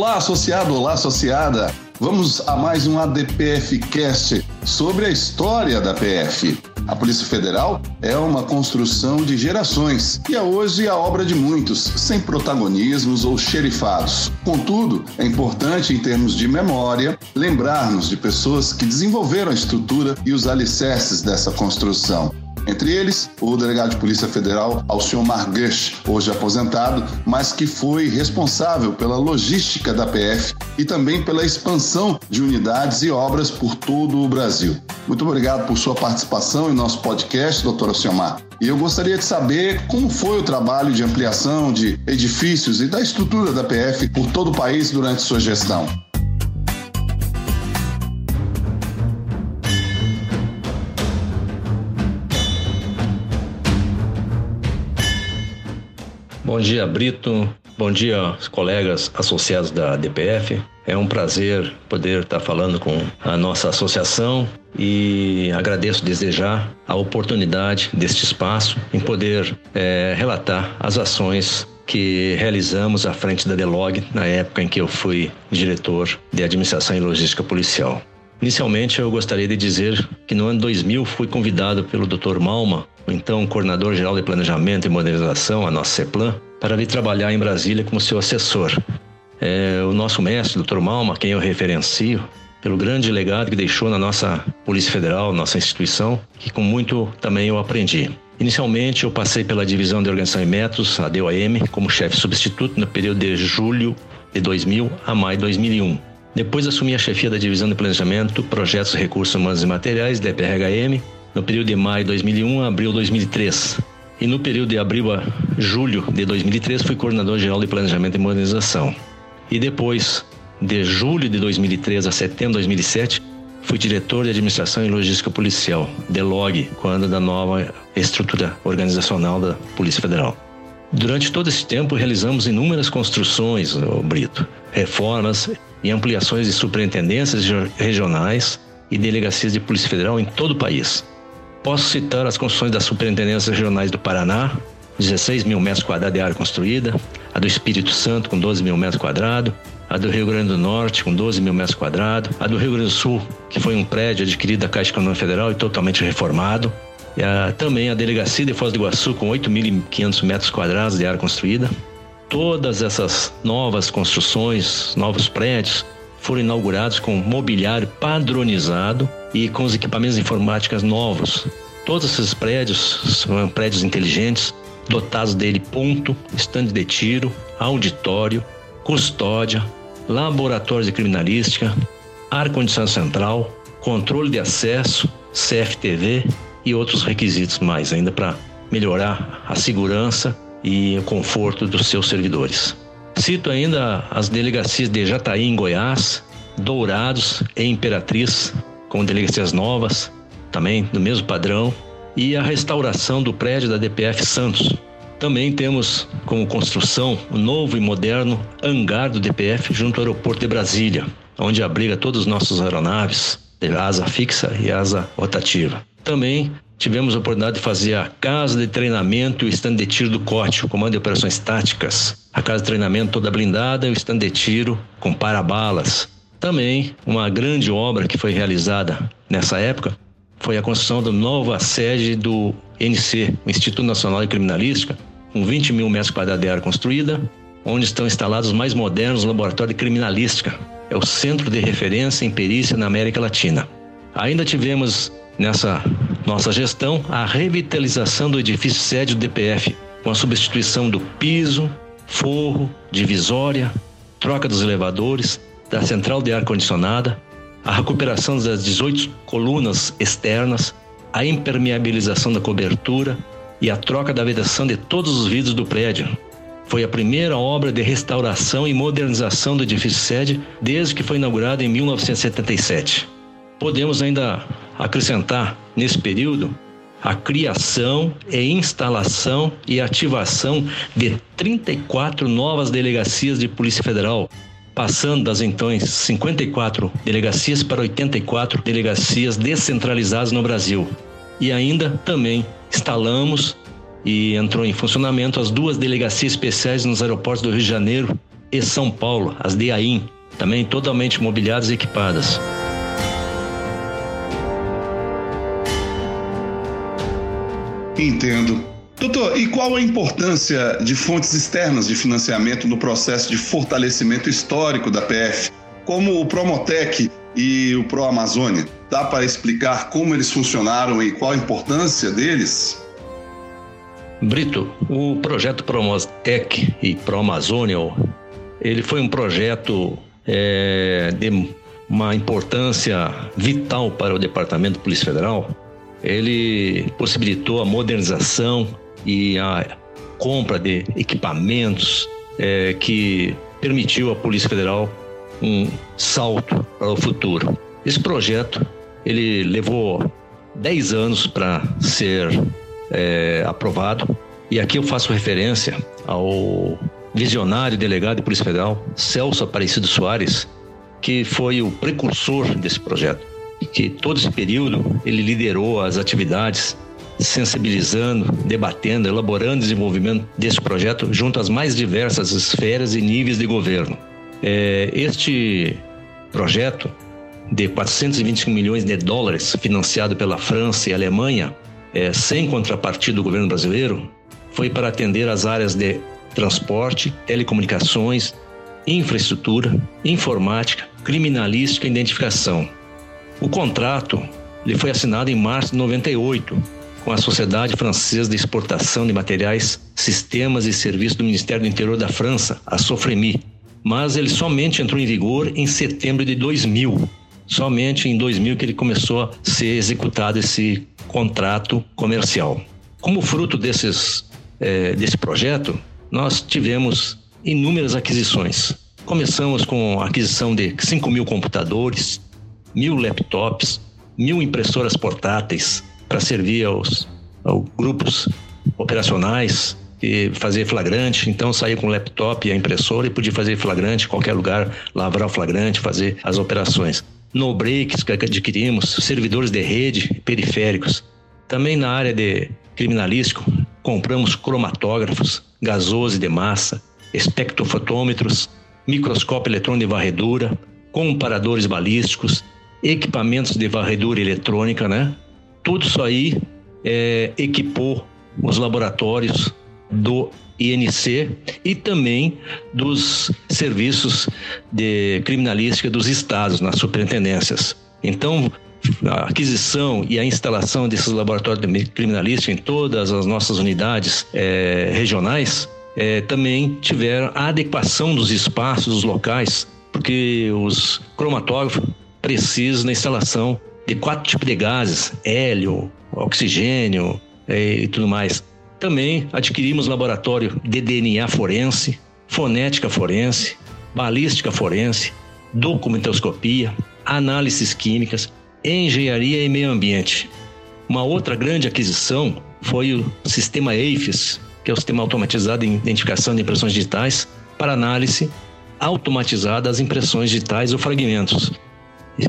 Olá, associado, olá, associada. Vamos a mais um ADPF Cast sobre a história da PF. A Polícia Federal é uma construção de gerações e é hoje a obra de muitos, sem protagonismos ou xerifados. Contudo, é importante, em termos de memória, lembrarmos de pessoas que desenvolveram a estrutura e os alicerces dessa construção. Entre eles, o delegado de Polícia Federal Alciomar Gush, hoje aposentado, mas que foi responsável pela logística da PF e também pela expansão de unidades e obras por todo o Brasil. Muito obrigado por sua participação em nosso podcast, doutor Alciomar. E eu gostaria de saber como foi o trabalho de ampliação de edifícios e da estrutura da PF por todo o país durante sua gestão. Bom dia, Brito. Bom dia, colegas associados da DPF. É um prazer poder estar falando com a nossa associação e agradeço desejar a oportunidade deste espaço em poder é, relatar as ações que realizamos à frente da Delog na época em que eu fui diretor de administração e logística policial. Inicialmente, eu gostaria de dizer que no ano 2000 fui convidado pelo Dr. Malma então coordenador geral de planejamento e modernização, a nossa CEPLAN, para vir trabalhar em Brasília como seu assessor. É, o nosso mestre, Dr. Malma, quem eu referencio, pelo grande legado que deixou na nossa Polícia Federal, nossa instituição, que com muito também eu aprendi. Inicialmente, eu passei pela divisão de organização e métodos, a DOAM, como chefe substituto no período de julho de 2000 a maio de 2001. Depois assumi a chefia da divisão de planejamento, projetos, recursos humanos e materiais, DPRHM, no período de maio de 2001 a abril de 2003. E no período de abril a julho de 2003 fui coordenador geral de planejamento e modernização. E depois, de julho de 2003 a setembro de 2007, fui diretor de administração e logística policial, DELOG, quando da nova estrutura organizacional da Polícia Federal. Durante todo esse tempo, realizamos inúmeras construções, Brito, reformas e ampliações de superintendências regionais e delegacias de Polícia Federal em todo o país. Posso citar as construções das superintendências regionais do Paraná, 16 mil metros quadrados de área construída, a do Espírito Santo, com 12 mil metros quadrados, a do Rio Grande do Norte, com 12 mil metros quadrados, a do Rio Grande do Sul, que foi um prédio adquirido da Caixa Econômica Federal e totalmente reformado, e a, também a Delegacia de Foz do Iguaçu, com 8.500 metros quadrados de área construída. Todas essas novas construções, novos prédios, foram inaugurados com mobiliário padronizado e com os equipamentos informáticos novos. Todos esses prédios são prédios inteligentes, dotados dele ponto, estande de tiro, auditório, custódia, laboratórios de criminalística, ar-condicionado central, controle de acesso, CFTV e outros requisitos mais ainda para melhorar a segurança e o conforto dos seus servidores. Cito ainda as delegacias de Jataí, em Goiás, Dourados e Imperatriz, com delegacias novas, também do mesmo padrão, e a restauração do prédio da DPF Santos. Também temos como construção o novo e moderno hangar do DPF junto ao aeroporto de Brasília, onde abriga todos os nossos aeronaves, de asa fixa e asa rotativa. Também tivemos a oportunidade de fazer a casa de treinamento e o stand de tiro do corte, o comando de operações táticas. A casa de treinamento toda blindada e o stand de tiro com parabalas. Também uma grande obra que foi realizada nessa época foi a construção da nova sede do NC, o Instituto Nacional de Criminalística, com 20 mil metros quadrados de área construída, onde estão instalados os mais modernos laboratórios de criminalística. É o centro de referência em perícia na América Latina. Ainda tivemos nessa nossa gestão a revitalização do edifício sede do DPF, com a substituição do piso, forro, divisória, troca dos elevadores, da central de ar condicionada, a recuperação das 18 colunas externas, a impermeabilização da cobertura e a troca da vedação de todos os vidros do prédio. Foi a primeira obra de restauração e modernização do edifício sede desde que foi inaugurado em 1977. Podemos ainda acrescentar nesse período a criação e instalação e ativação de 34 novas delegacias de Polícia Federal, passando das então 54 delegacias para 84 delegacias descentralizadas no Brasil. E ainda também instalamos e entrou em funcionamento as duas delegacias especiais nos aeroportos do Rio de Janeiro e São Paulo, as DAIM, também totalmente mobiliadas e equipadas. Entendo. Doutor, e qual a importância de fontes externas de financiamento no processo de fortalecimento histórico da PF, como o Promotec e o Pro Amazônia? Dá para explicar como eles funcionaram e qual a importância deles? Brito, o projeto Promotec e Pro Amazônia, ele foi um projeto é, de uma importância vital para o Departamento de Polícia Federal. Ele possibilitou a modernização e a compra de equipamentos é, que permitiu à Polícia Federal um salto para o futuro. Esse projeto ele levou 10 anos para ser é, aprovado e aqui eu faço referência ao visionário delegado de Polícia Federal Celso Aparecido Soares, que foi o precursor desse projeto, que todo esse período ele liderou as atividades sensibilizando, debatendo, elaborando o desenvolvimento desse projeto junto às mais diversas esferas e níveis de governo. É, este projeto de 425 milhões de dólares, financiado pela França e Alemanha, é, sem contrapartida do governo brasileiro, foi para atender as áreas de transporte, telecomunicações, infraestrutura, informática, criminalística e identificação. O contrato ele foi assinado em março de 98 com a Sociedade Francesa de Exportação de Materiais, Sistemas e Serviços do Ministério do Interior da França, a Sofremi, mas ele somente entrou em vigor em setembro de 2000. Somente em 2000 que ele começou a ser executado esse contrato comercial. Como fruto desses, é, desse projeto, nós tivemos inúmeras aquisições. Começamos com a aquisição de 5 mil computadores, mil laptops, mil impressoras portáteis, para servir aos, aos grupos operacionais e fazer flagrante. Então saía com o laptop e a impressora e podia fazer flagrante em qualquer lugar, lavrar o flagrante, fazer as operações. No breaks que adquirimos, servidores de rede, periféricos. Também na área de criminalístico, compramos cromatógrafos, gasose de massa, espectrofotômetros, microscópio eletrônico de varredura, comparadores balísticos, equipamentos de varredura eletrônica, né? Tudo isso aí é, equipou os laboratórios do INC e também dos serviços de criminalística dos estados nas superintendências. Então, a aquisição e a instalação desses laboratórios de criminalística em todas as nossas unidades é, regionais é, também tiveram a adequação dos espaços, dos locais, porque os cromatógrafos precisam da instalação de quatro tipos de gases: hélio, oxigênio é, e tudo mais. Também adquirimos laboratório de DNA forense, fonética forense, balística forense, documentoscopia, análises químicas, engenharia e meio ambiente. Uma outra grande aquisição foi o sistema EIFES, que é o sistema automatizado de identificação de impressões digitais para análise automatizada das impressões digitais ou fragmentos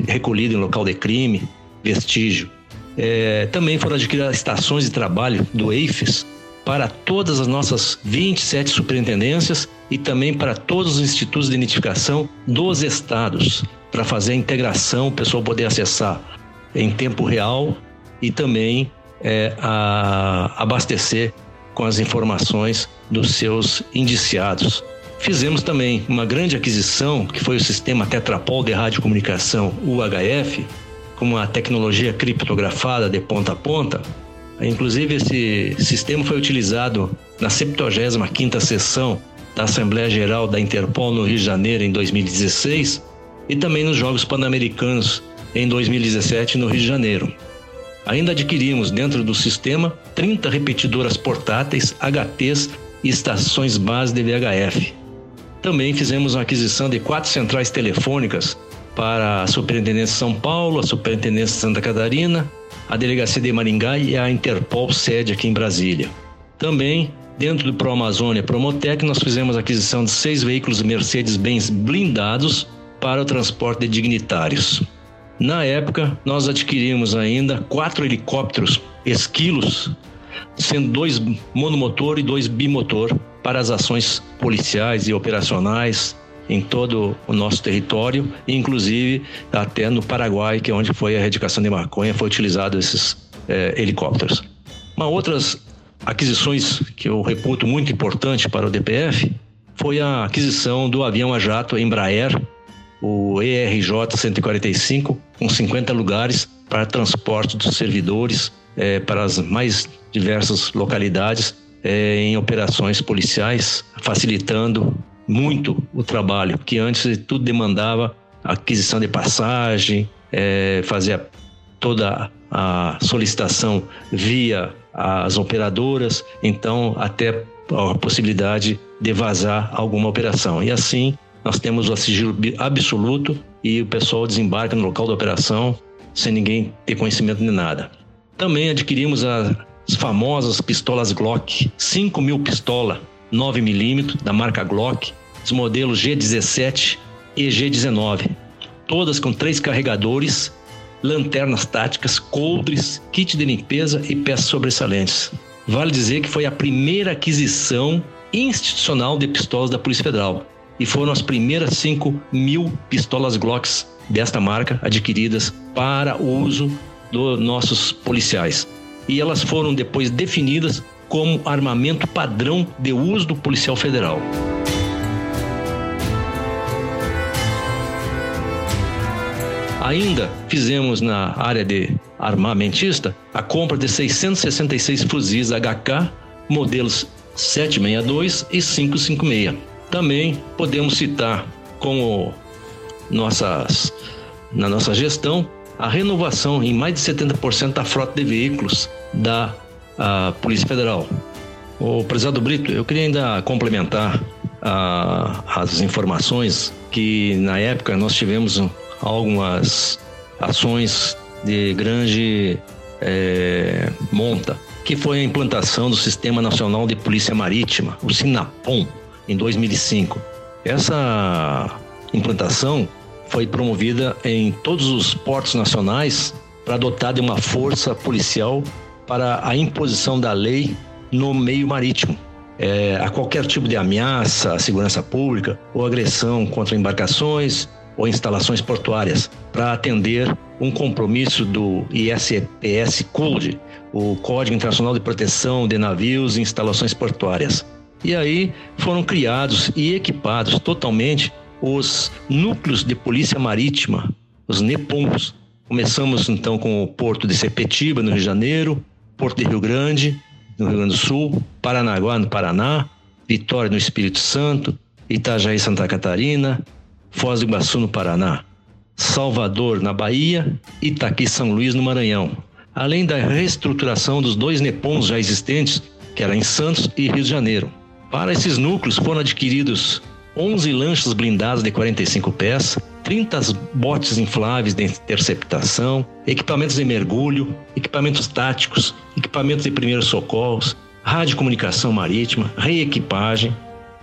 recolhido em local de crime, vestígio. É, também foram adquiridas estações de trabalho do EIFES para todas as nossas 27 superintendências e também para todos os institutos de identificação dos estados, para fazer a integração, o pessoal poder acessar em tempo real e também é, a, abastecer com as informações dos seus indiciados. Fizemos também uma grande aquisição, que foi o sistema Tetrapol de radiocomunicação UHF, com uma tecnologia criptografada de ponta a ponta. Inclusive, esse sistema foi utilizado na 75ª sessão da Assembleia Geral da Interpol no Rio de Janeiro em 2016 e também nos Jogos Pan-Americanos em 2017 no Rio de Janeiro. Ainda adquirimos dentro do sistema 30 repetidoras portáteis, HTs e estações base de VHF. Também fizemos uma aquisição de quatro centrais telefônicas para a Superintendência de São Paulo, a Superintendência de Santa Catarina, a Delegacia de Maringá e a Interpol sede aqui em Brasília. Também, dentro do Pro Amazônia Promotec, nós fizemos a aquisição de seis veículos Mercedes-Benz blindados para o transporte de dignitários. Na época, nós adquirimos ainda quatro helicópteros esquilos, sendo dois monomotor e dois bimotor, para as ações policiais e operacionais em todo o nosso território, inclusive até no Paraguai, que é onde foi a erradicação de maconha, foi utilizado esses é, helicópteros. Uma outras aquisições que eu reputo muito importante para o DPF foi a aquisição do avião a jato Embraer, o ERJ 145, com 50 lugares para transporte dos servidores é, para as mais diversas localidades é, em operações policiais, facilitando muito o trabalho, que antes tudo demandava aquisição de passagem, é, fazia toda a solicitação via as operadoras, então até a possibilidade de vazar alguma operação. E assim nós temos o sigilo absoluto e o pessoal desembarca no local da operação sem ninguém ter conhecimento de nada. Também adquirimos as famosas pistolas Glock, 5 mil pistola 9mm da marca Glock, os modelos G17 e G19, todas com três carregadores, lanternas táticas, coldres, kit de limpeza e peças sobressalentes. Vale dizer que foi a primeira aquisição institucional de pistolas da Polícia Federal e foram as primeiras 5 mil pistolas Glocks desta marca adquiridas para uso dos nossos policiais. E elas foram depois definidas como armamento padrão de uso do policial federal. Ainda fizemos na área de armamentista a compra de 666 fuzis HK modelos 762 e 556. Também podemos citar como nossas, na nossa gestão a renovação em mais de 70% da frota de veículos da Polícia Federal. O prezado Brito, eu queria ainda complementar as informações que na época nós tivemos algumas ações de grande é, monta, que foi a implantação do Sistema Nacional de Polícia Marítima, o SINAPOM, em 2005. Essa implantação foi promovida em todos os portos nacionais para dotar de uma força policial para a imposição da lei no meio marítimo. É, a qualquer tipo de ameaça à segurança pública ou agressão contra embarcações ou instalações portuárias, para atender um compromisso do ISPS Code, o Código Internacional de Proteção de Navios e Instalações Portuárias. E aí foram criados e equipados totalmente os núcleos de polícia marítima, os NEPOMs. Começamos então com o porto de Sepetiba, no Rio de Janeiro, Porto de Rio Grande, no Rio Grande do Sul, Paranaguá, no Paraná, Vitória, no Espírito Santo, Itajaí, Santa Catarina, Foz do Iguaçu, no Paraná, Salvador, na Bahia, Itaqui, São Luís, no Maranhão. Além da reestruturação dos dois NEPOMs já existentes, que era em Santos e Rio de Janeiro. Para esses núcleos foram adquiridos 11 lanchas blindadas de 45 pés, 30 botes infláveis de interceptação, equipamentos de mergulho, equipamentos táticos, equipamentos de primeiros socorros, radiocomunicação marítima, reequipagem.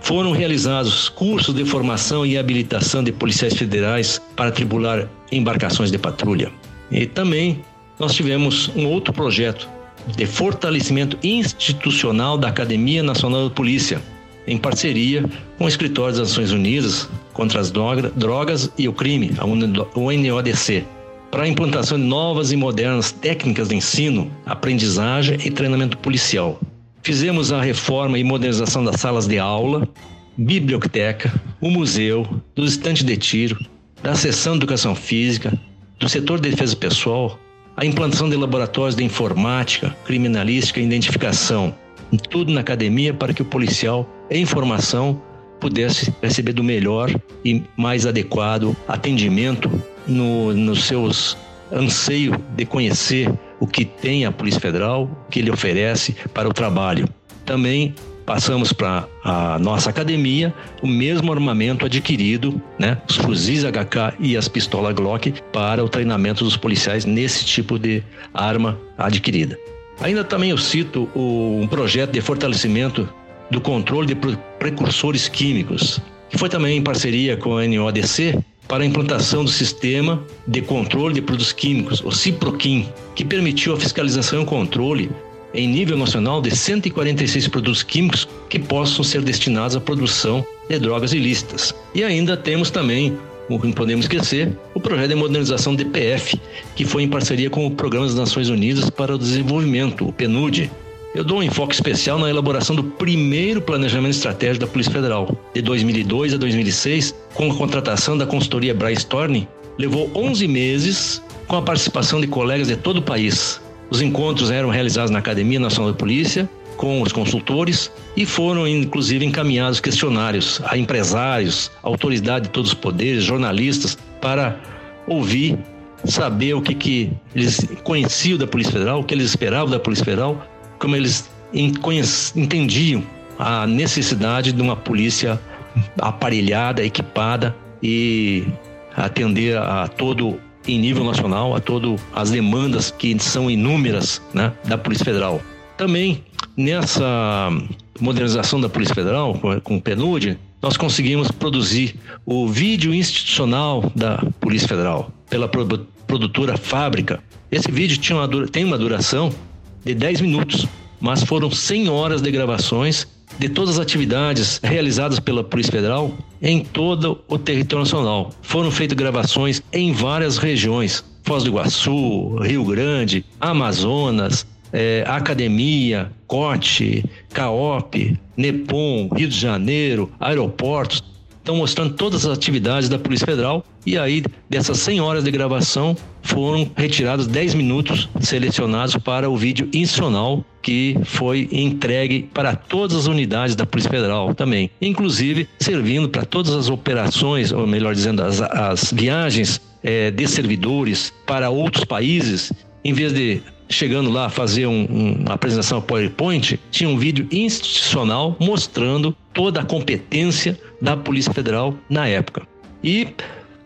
Foram realizados cursos de formação e habilitação de policiais federais para tribular embarcações de patrulha. E também nós tivemos um outro projeto de fortalecimento institucional da Academia Nacional de Polícia, em parceria com o Escritório das Nações Unidas contra as Drogas e o Crime, a UNODC, para a implantação de novas e modernas técnicas de ensino, aprendizagem e treinamento policial. Fizemos a reforma e modernização das salas de aula, biblioteca, o museu, dos estantes de tiro, da seção de educação física, do setor de defesa pessoal, a implantação de laboratórios de informática, criminalística e identificação, tudo na academia para que o policial em formação pudesse receber do melhor e mais adequado atendimento no, nos seus anseio de conhecer o que tem a Polícia Federal, o que ele oferece para o trabalho. Também passamos para a nossa academia o mesmo armamento adquirido, né, os fuzis HK e as pistolas Glock para o treinamento dos policiais nesse tipo de arma adquirida. Ainda também eu cito o, um projeto de fortalecimento do controle de precursores químicos, que foi também em parceria com a NODC para a implantação do sistema de controle de produtos químicos, o CIPROQUIM, que permitiu a fiscalização e o controle em nível nacional de 146 produtos químicos que possam ser destinados à produção de drogas ilícitas. E ainda temos também, não podemos esquecer, o projeto de modernização DPF, que foi em parceria com o Programa das Nações Unidas para o Desenvolvimento, o PNUD, eu dou um enfoque especial na elaboração do primeiro planejamento estratégico da Polícia Federal, de 2002 a 2006, com a contratação da consultoria Brainstorming, levou 11 meses com a participação de colegas de todo o país. Os encontros eram realizados na Academia Nacional da Polícia, com os consultores e foram inclusive encaminhados questionários a empresários, autoridade de todos os poderes, jornalistas, para ouvir, saber o que, que eles conheciam da Polícia Federal, o que eles esperavam da Polícia Federal como eles entendiam a necessidade de uma polícia aparelhada, equipada e atender a todo em nível nacional a todo as demandas que são inúmeras né, da Polícia Federal. Também nessa modernização da Polícia Federal com o PNUD, nós conseguimos produzir o vídeo institucional da Polícia Federal pela produtora Fábrica. Esse vídeo tinha uma, tem uma duração de 10 minutos, mas foram 100 horas de gravações de todas as atividades realizadas pela Polícia Federal em todo o território nacional. Foram feitas gravações em várias regiões: Foz do Iguaçu, Rio Grande, Amazonas, é, Academia, Corte, Caop, Nepom, Rio de Janeiro, aeroportos estão mostrando todas as atividades da Polícia Federal. E aí dessas 100 horas de gravação foram retirados 10 minutos selecionados para o vídeo institucional que foi entregue para todas as unidades da Polícia Federal também, inclusive servindo para todas as operações, ou melhor dizendo, as, as viagens é, de servidores para outros países, em vez de chegando lá fazer um, um, uma apresentação PowerPoint, tinha um vídeo institucional mostrando toda a competência da Polícia Federal na época. E,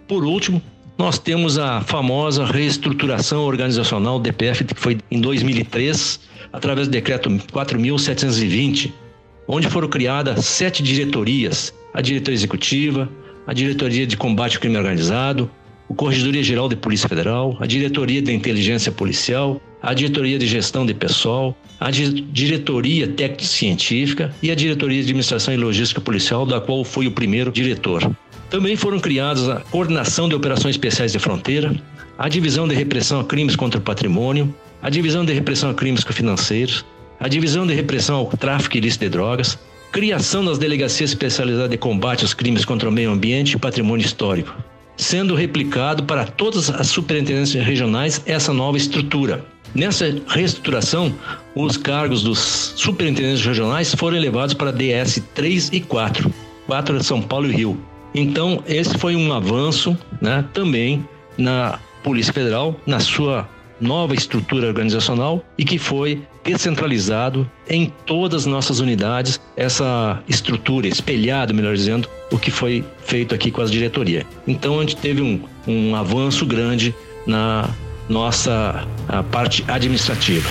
por último, nós temos a famosa reestruturação organizacional DPF, que foi em 2003, através do decreto 4.720, onde foram criadas sete diretorias: a diretoria executiva, a diretoria de combate ao crime organizado, o Corregedoria Geral de Polícia Federal, a Diretoria de Inteligência Policial, a Diretoria de Gestão de Pessoal, a Diretoria Técnico-Científica e a Diretoria de Administração e Logística Policial, da qual fui o primeiro diretor. Também foram criadas a Coordenação de Operações Especiais de Fronteira, a Divisão de Repressão a Crimes contra o Patrimônio, a Divisão de Repressão a Crimes Financeiros, a Divisão de Repressão ao Tráfico Ilícito de Drogas, criação das Delegacias Especializadas de Combate aos Crimes contra o Meio Ambiente e Patrimônio Histórico, sendo replicado para todas as superintendências regionais essa nova estrutura. Nessa reestruturação, os cargos dos superintendentes regionais foram elevados para DS 3 e 4, 4 de São Paulo e Rio. Então, esse foi um avanço né, também na Polícia Federal, na sua nova estrutura organizacional e que foi descentralizado em todas as nossas unidades essa estrutura, espelhado, melhor dizendo, o que foi feito aqui com as diretorias. Então a gente teve um, um avanço grande na nossa parte administrativa.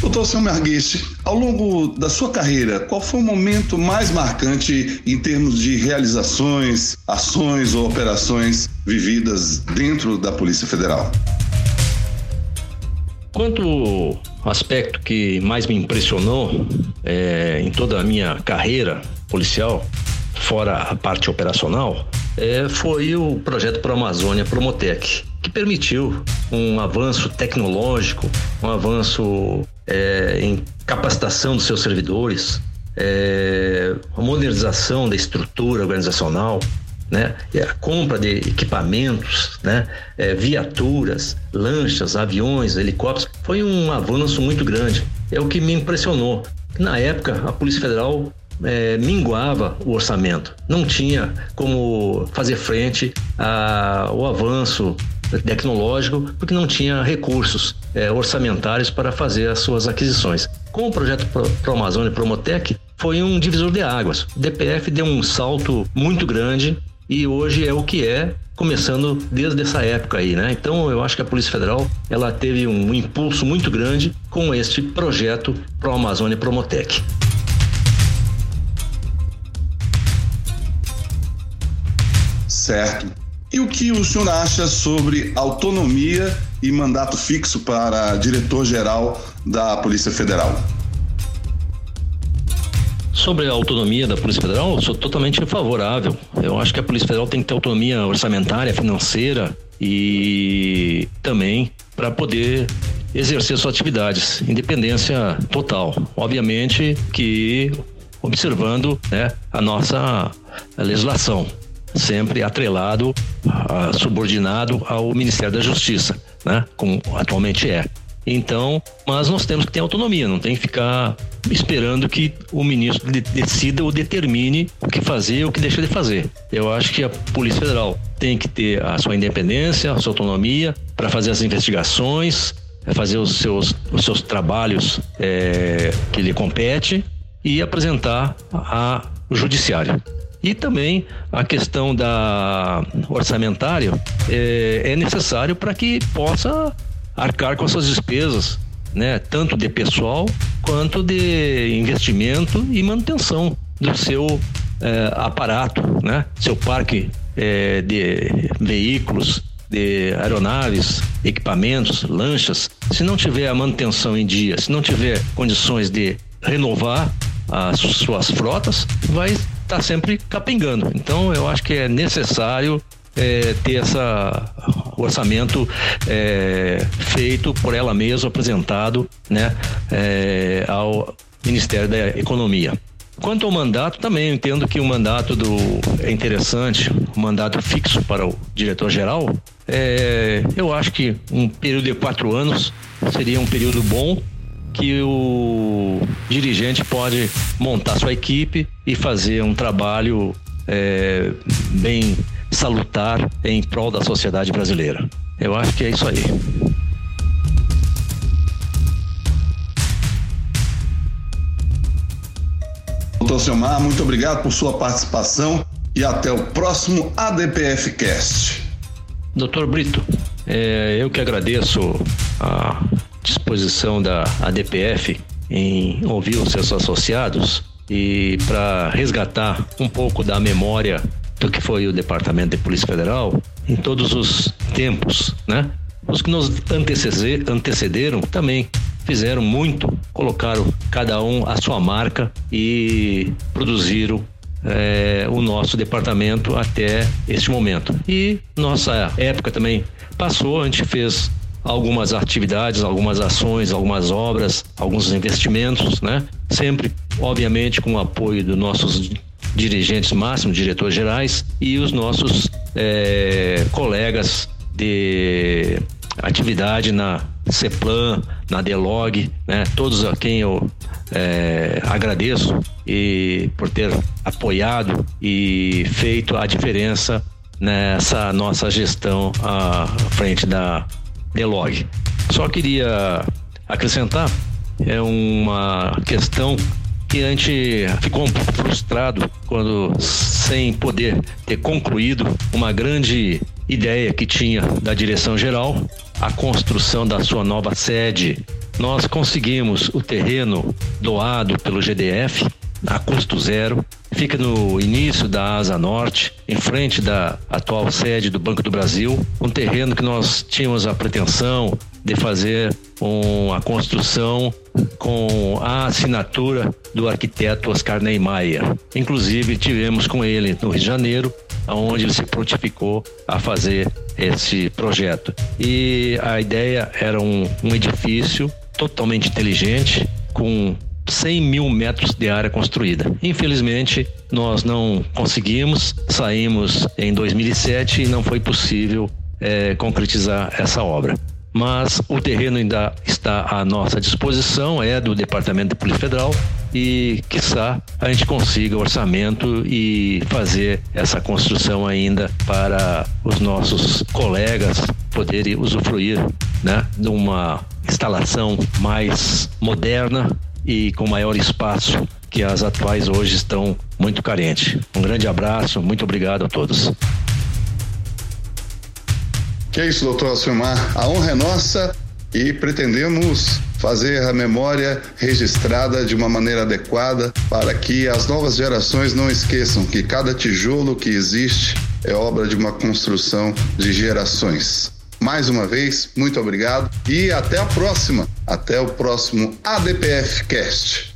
Doutor Selmer Guiche, ao longo da sua carreira, qual foi o momento mais marcante em termos de realizações, ações ou operações vividas dentro da Polícia Federal? Quanto ao aspecto que mais me impressionou é, em toda a minha carreira policial, fora a parte operacional, é, foi o projeto Pro Amazônia Promotec, que permitiu um avanço tecnológico, um avanço é, em capacitação dos seus servidores, é, a modernização da estrutura organizacional, né? a compra de equipamentos, né? É, viaturas, lanchas, aviões, helicópteros, foi um avanço muito grande. É o que me impressionou. Na época, a Polícia Federal é, minguava o orçamento, não tinha como fazer frente ao avanço tecnológico, porque não tinha recursos é, orçamentários para fazer as suas aquisições. Com o projeto Pro, Pro Promotec, foi um divisor de águas. O DPF deu um salto muito grande e hoje é o que é, começando desde essa época aí, né? Então eu acho que a Polícia Federal ela teve um impulso muito grande com este projeto Pro Amazônia Promotec. Certo. E o que o senhor acha sobre autonomia e mandato fixo para diretor-geral da Polícia Federal? Sobre a autonomia da Polícia Federal, eu sou totalmente favorável. Eu acho que a Polícia Federal tem que ter autonomia orçamentária, financeira e também para poder exercer suas atividades, independência total. Obviamente que observando né, a nossa legislação, sempre atrelado, subordinado ao Ministério da Justiça, né, como atualmente é. Então, mas nós temos que ter autonomia, não tem que ficar esperando que o ministro decida ou determine o que fazer ou o que deixa de fazer. Eu acho que a Polícia Federal tem que ter a sua independência, a sua autonomia para fazer as investigações, fazer os seus, os seus trabalhos é, que lhe compete e apresentar ao judiciário. E também a questão da orçamentária é, é necessário para que possa arcar com as suas despesas, né? Tanto de pessoal quanto de investimento e manutenção do seu é, aparato, né? Seu parque é, de veículos, de aeronaves, equipamentos, lanchas, se não tiver a manutenção em dia, se não tiver condições de renovar as suas frotas, vai estar tá sempre capengando. Então, eu acho que é necessário é, ter essa orçamento é, feito por ela mesma, apresentado, né, é, ao Ministério da Economia. Quanto ao mandato, também entendo que o mandato do é interessante, o mandato fixo para o diretor-geral. É, eu acho que um período de quatro anos seria um período bom que o dirigente pode montar sua equipe e fazer um trabalho é, bem salutar em prol da sociedade brasileira. Eu acho que é isso aí. Doutor Selmar, muito obrigado por sua participação e até o próximo ADPF Cast. Doutor Brito, é, eu que agradeço a disposição da ADPF em ouvir os seus associados e para resgatar um pouco da memória do que foi o Departamento de Polícia Federal em todos os tempos, né? Os que nos antecederam também fizeram muito, colocaram cada um a sua marca e produziram é, o nosso departamento até este momento. E nossa época também passou, a gente fez algumas atividades, algumas ações, algumas obras, alguns investimentos, né? Sempre, obviamente, com o apoio dos nossos dirigentes máximos, diretores gerais e os nossos é, colegas de atividade na CEPLAN, na DELOG, né? Todos a quem eu é, agradeço e por ter apoiado e feito a diferença nessa nossa gestão à frente da Só queria acrescentar é uma questão que a gente ficou um pouco frustrado quando, sem poder ter concluído uma grande ideia que tinha da direção geral, a construção da sua nova sede. Nós conseguimos o terreno doado pelo GDF a custo zero, fica no início da Asa Norte, em frente da atual sede do Banco do Brasil, um terreno que nós tínhamos a pretensão de fazer um, a construção com a assinatura do arquiteto Oscar Neymar. Inclusive, tivemos com ele no Rio de Janeiro, onde ele se prontificou a fazer esse projeto. E a ideia era um, um edifício totalmente inteligente, com 100 mil metros de área construída. Infelizmente, nós não conseguimos, saímos em 2007 e não foi possível é, concretizar essa obra mas o terreno ainda está à nossa disposição, é do Departamento de Polícia Federal e, quiçá, a gente consiga orçamento e fazer essa construção ainda para os nossos colegas poderem usufruir né, de uma instalação mais moderna e com maior espaço que as atuais hoje estão muito carentes. Um grande abraço, muito obrigado a todos. Que é isso, doutor Alcimar. A honra é nossa e pretendemos fazer a memória registrada de uma maneira adequada para que as novas gerações não esqueçam que cada tijolo que existe é obra de uma construção de gerações. Mais uma vez, muito obrigado e até a próxima. Até o próximo ADPF Cast.